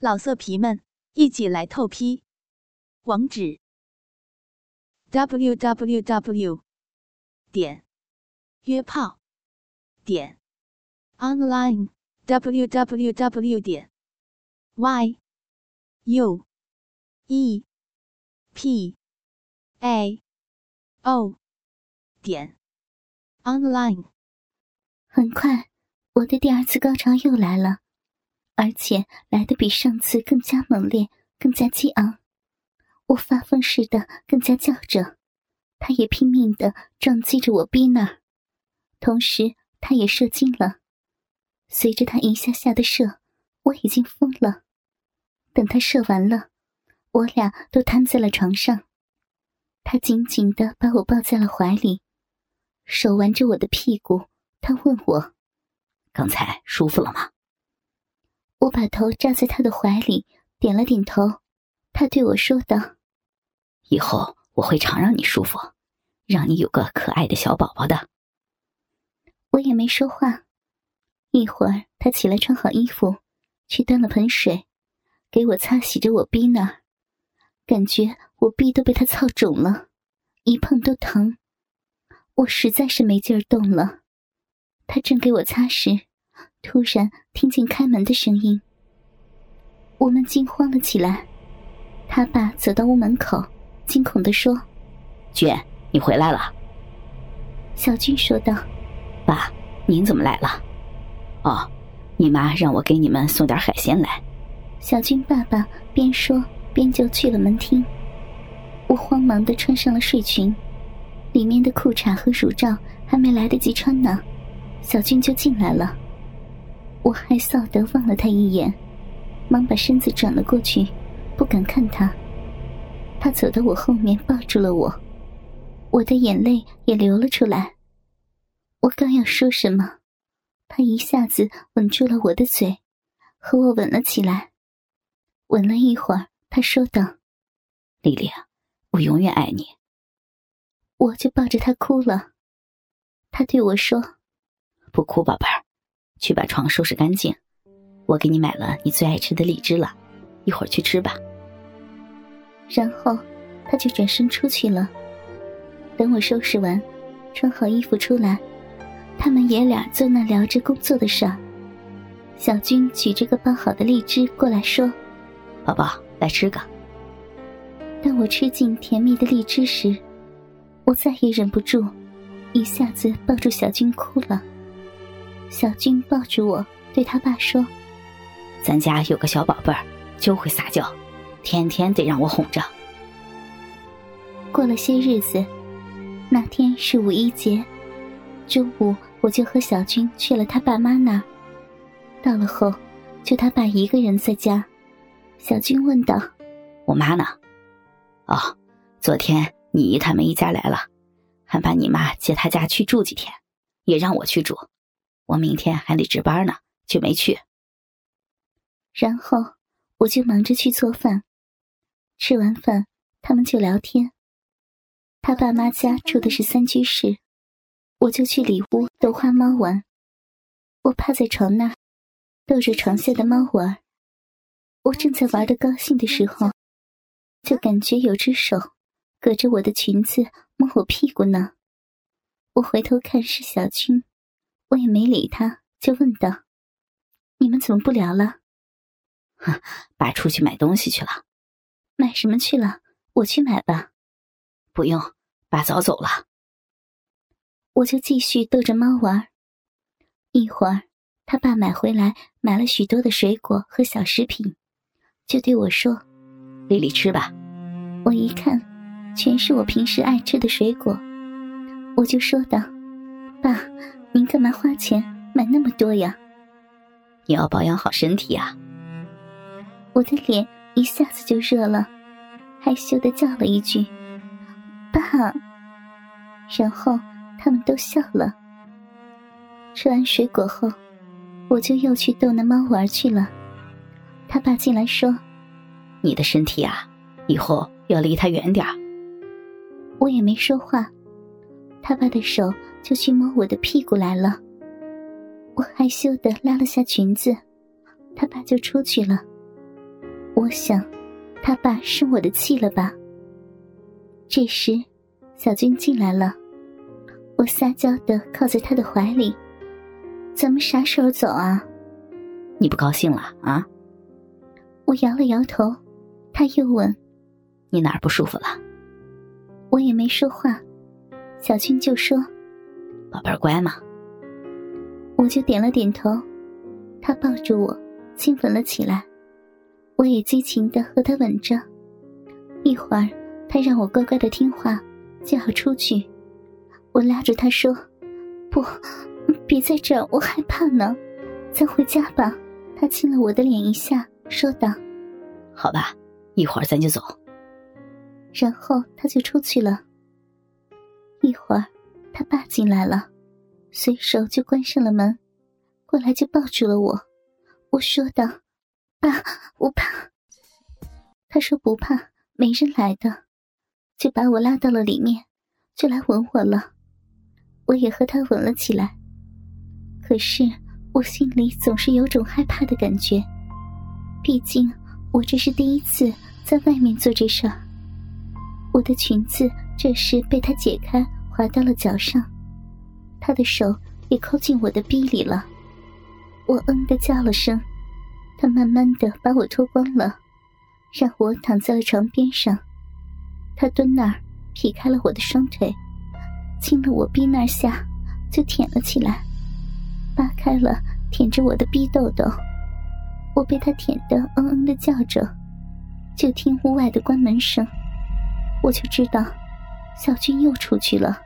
老色皮们，一起来透批！网址：w w w 点约炮点 online w w w 点 y u e p a o 点 online。很快，我的第二次高潮又来了。而且来的比上次更加猛烈，更加激昂。我发疯似的更加叫着，他也拼命的撞击着我逼那儿，同时他也射精了。随着他一下下的射，我已经疯了。等他射完了，我俩都瘫在了床上。他紧紧的把我抱在了怀里，手挽着我的屁股。他问我：“刚才舒服了吗？”我把头扎在他的怀里，点了点头。他对我说道：“以后我会常让你舒服，让你有个可爱的小宝宝的。”我也没说话。一会儿，他起来穿好衣服，去端了盆水，给我擦洗着我逼那儿。感觉我逼都被他操肿了，一碰都疼。我实在是没劲儿动了。他正给我擦时。突然听见开门的声音，我们惊慌了起来。他爸走到屋门口，惊恐的说：“娟，你回来了。”小军说道：“爸，您怎么来了？哦，你妈让我给你们送点海鲜来。”小军爸爸边说边就去了门厅。我慌忙的穿上了睡裙，里面的裤衩和乳罩还没来得及穿呢，小军就进来了。我害臊的望了他一眼，忙把身子转了过去，不敢看他。他走到我后面抱住了我，我的眼泪也流了出来。我刚要说什么，他一下子吻住了我的嘴，和我吻了起来。吻了一会儿，他说道：“丽丽，我永远爱你。”我就抱着他哭了。他对我说：“不哭，宝贝儿。”去把床收拾干净，我给你买了你最爱吃的荔枝了，一会儿去吃吧。然后他就转身出去了。等我收拾完，穿好衣服出来，他们爷俩坐那聊着工作的事儿。小军举着个包好的荔枝过来说：“宝宝，来吃个。”当我吃进甜蜜的荔枝时，我再也忍不住，一下子抱住小军哭了。小军抱住我，对他爸说：“咱家有个小宝贝儿，就会撒娇，天天得让我哄着。”过了些日子，那天是五一节，中午我就和小军去了他爸妈那儿。到了后，就他爸一个人在家。小军问道：“我妈呢？”“哦，昨天你姨他们一家来了，还把你妈接他家去住几天，也让我去住。”我明天还得值班呢，就没去。然后我就忙着去做饭。吃完饭，他们就聊天。他爸妈家住的是三居室，我就去里屋逗花猫玩。我趴在床那，逗着床下的猫玩。我正在玩的高兴的时候，就感觉有只手隔着我的裙子摸我屁股呢。我回头看，是小军。我也没理他，就问道：“你们怎么不聊了？”“哼，爸出去买东西去了。”“买什么去了？我去买吧。”“不用，爸早走了。”我就继续逗着猫玩。一会儿，他爸买回来买了许多的水果和小食品，就对我说：“丽丽吃吧。”我一看，全是我平时爱吃的水果，我就说道：“爸。”您干嘛花钱买那么多呀？你要保养好身体呀。我的脸一下子就热了，害羞的叫了一句：“爸。”然后他们都笑了。吃完水果后，我就又去逗那猫玩去了。他爸进来说：“你的身体啊，以后要离他远点儿。”我也没说话。他爸的手。就去摸我的屁股来了，我害羞的拉了下裙子，他爸就出去了。我想，他爸生我的气了吧。这时，小军进来了，我撒娇的靠在他的怀里。咱们啥时候走啊？你不高兴了啊？我摇了摇头，他又问：“你哪儿不舒服了？”我也没说话，小军就说：“宝贝儿乖吗？”我就点了点头，他抱住我，亲吻了起来，我也激情的和他吻着。一会儿，他让我乖乖的听话，就要出去。我拉着他说：“不，别在这儿，我害怕呢。咱回家吧。”他亲了我的脸一下，说道：“好吧，一会儿咱就走。”然后他就出去了。一会儿，他爸进来了。随手就关上了门，过来就抱住了我。我说道：“爸，我怕。”他说：“不怕，没人来的。”就把我拉到了里面，就来吻我了。我也和他吻了起来。可是我心里总是有种害怕的感觉，毕竟我这是第一次在外面做这事。我的裙子这时被他解开，滑到了脚上。他的手也扣进我的逼里了，我嗯的叫了声，他慢慢的把我脱光了，让我躺在了床边上。他蹲那儿，劈开了我的双腿，亲了我逼那下，就舔了起来，扒开了舔着我的逼豆豆。我被他舔得嗯嗯的叫着，就听屋外的关门声，我就知道小军又出去了。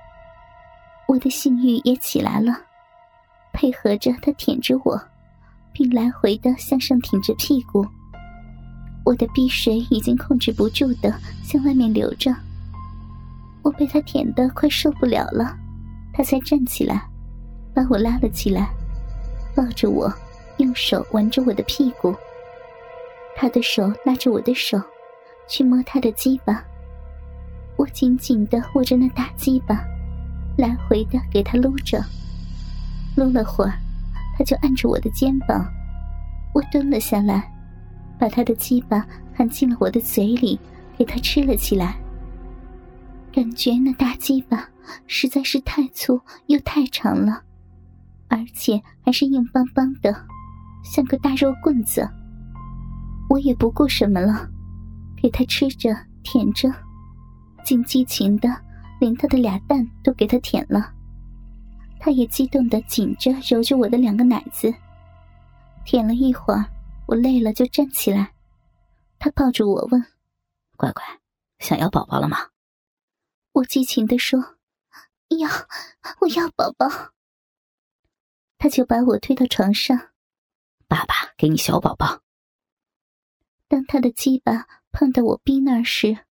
我的性欲也起来了，配合着他舔着我，并来回的向上挺着屁股。我的鼻水已经控制不住的向外面流着。我被他舔得快受不了了，他才站起来，把我拉了起来，抱着我，用手玩着我的屁股。他的手拉着我的手，去摸他的鸡巴。我紧紧的握着那大鸡巴。来回的给他撸着，撸了会儿，他就按着我的肩膀。我蹲了下来，把他的鸡巴含进了我的嘴里，给他吃了起来。感觉那大鸡巴实在是太粗又太长了，而且还是硬邦邦的，像个大肉棍子。我也不顾什么了，给他吃着舔着，尽激情的。连他的俩蛋都给他舔了，他也激动的紧着揉着我的两个奶子，舔了一会儿，我累了就站起来，他抱住我问：“乖乖，想要宝宝了吗？”我激情的说：“要，我要宝宝。”他就把我推到床上，爸爸给你小宝宝。当他的鸡巴碰到我逼那儿时，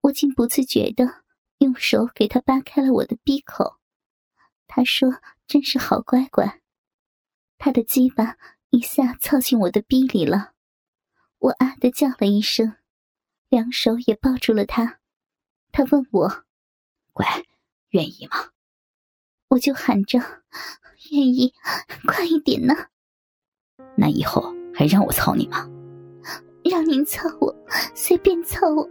我竟不自觉的。用手给他扒开了我的鼻口，他说：“真是好乖乖。”他的鸡巴一下凑进我的逼里了，我啊的叫了一声，两手也抱住了他。他问我：“乖，愿意吗？”我就喊着：“愿意，快一点呢。”那以后还让我操你吗？让您操我，随便操我，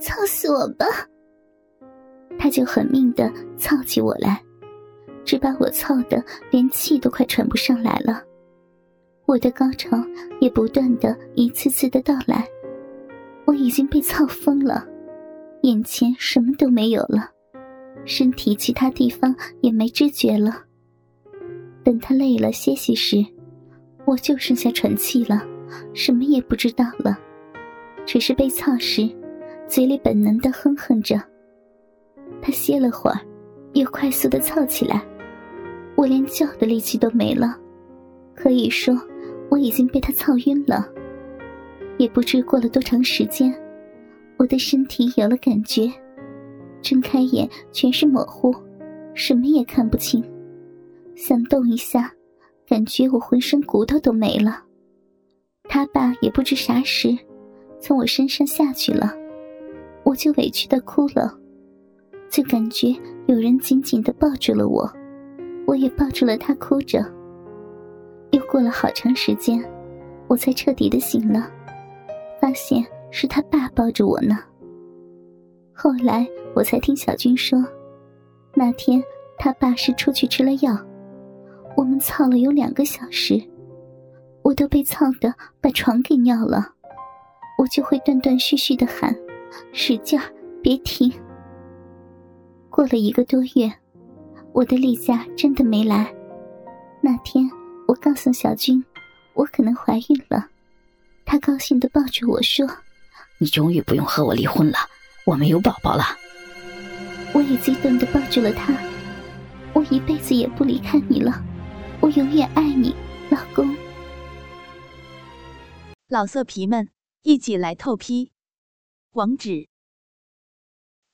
操死我吧！他就狠命的操起我来，只把我操的连气都快喘不上来了。我的高潮也不断的一次次的到来，我已经被操疯了，眼前什么都没有了，身体其他地方也没知觉了。等他累了歇息时，我就剩下喘气了，什么也不知道了，只是被操时，嘴里本能的哼哼着。他歇了会儿，又快速的操起来，我连叫的力气都没了，可以说我已经被他操晕了。也不知过了多长时间，我的身体有了感觉，睁开眼全是模糊，什么也看不清，想动一下，感觉我浑身骨头都没了。他爸也不知啥时从我身上下去了，我就委屈的哭了。就感觉有人紧紧的抱住了我，我也抱住了他，哭着。又过了好长时间，我才彻底的醒了，发现是他爸抱着我呢。后来我才听小军说，那天他爸是出去吃了药，我们操了有两个小时，我都被操的把床给尿了，我就会断断续续的喊，使劲儿别停。过了一个多月，我的例假真的没来。那天我告诉小军，我可能怀孕了，他高兴的抱着我说：“你终于不用和我离婚了，我们有宝宝了。”我也激动的抱住了他。我一辈子也不离开你了，我永远爱你，老公。老色皮们，一起来透批，网址。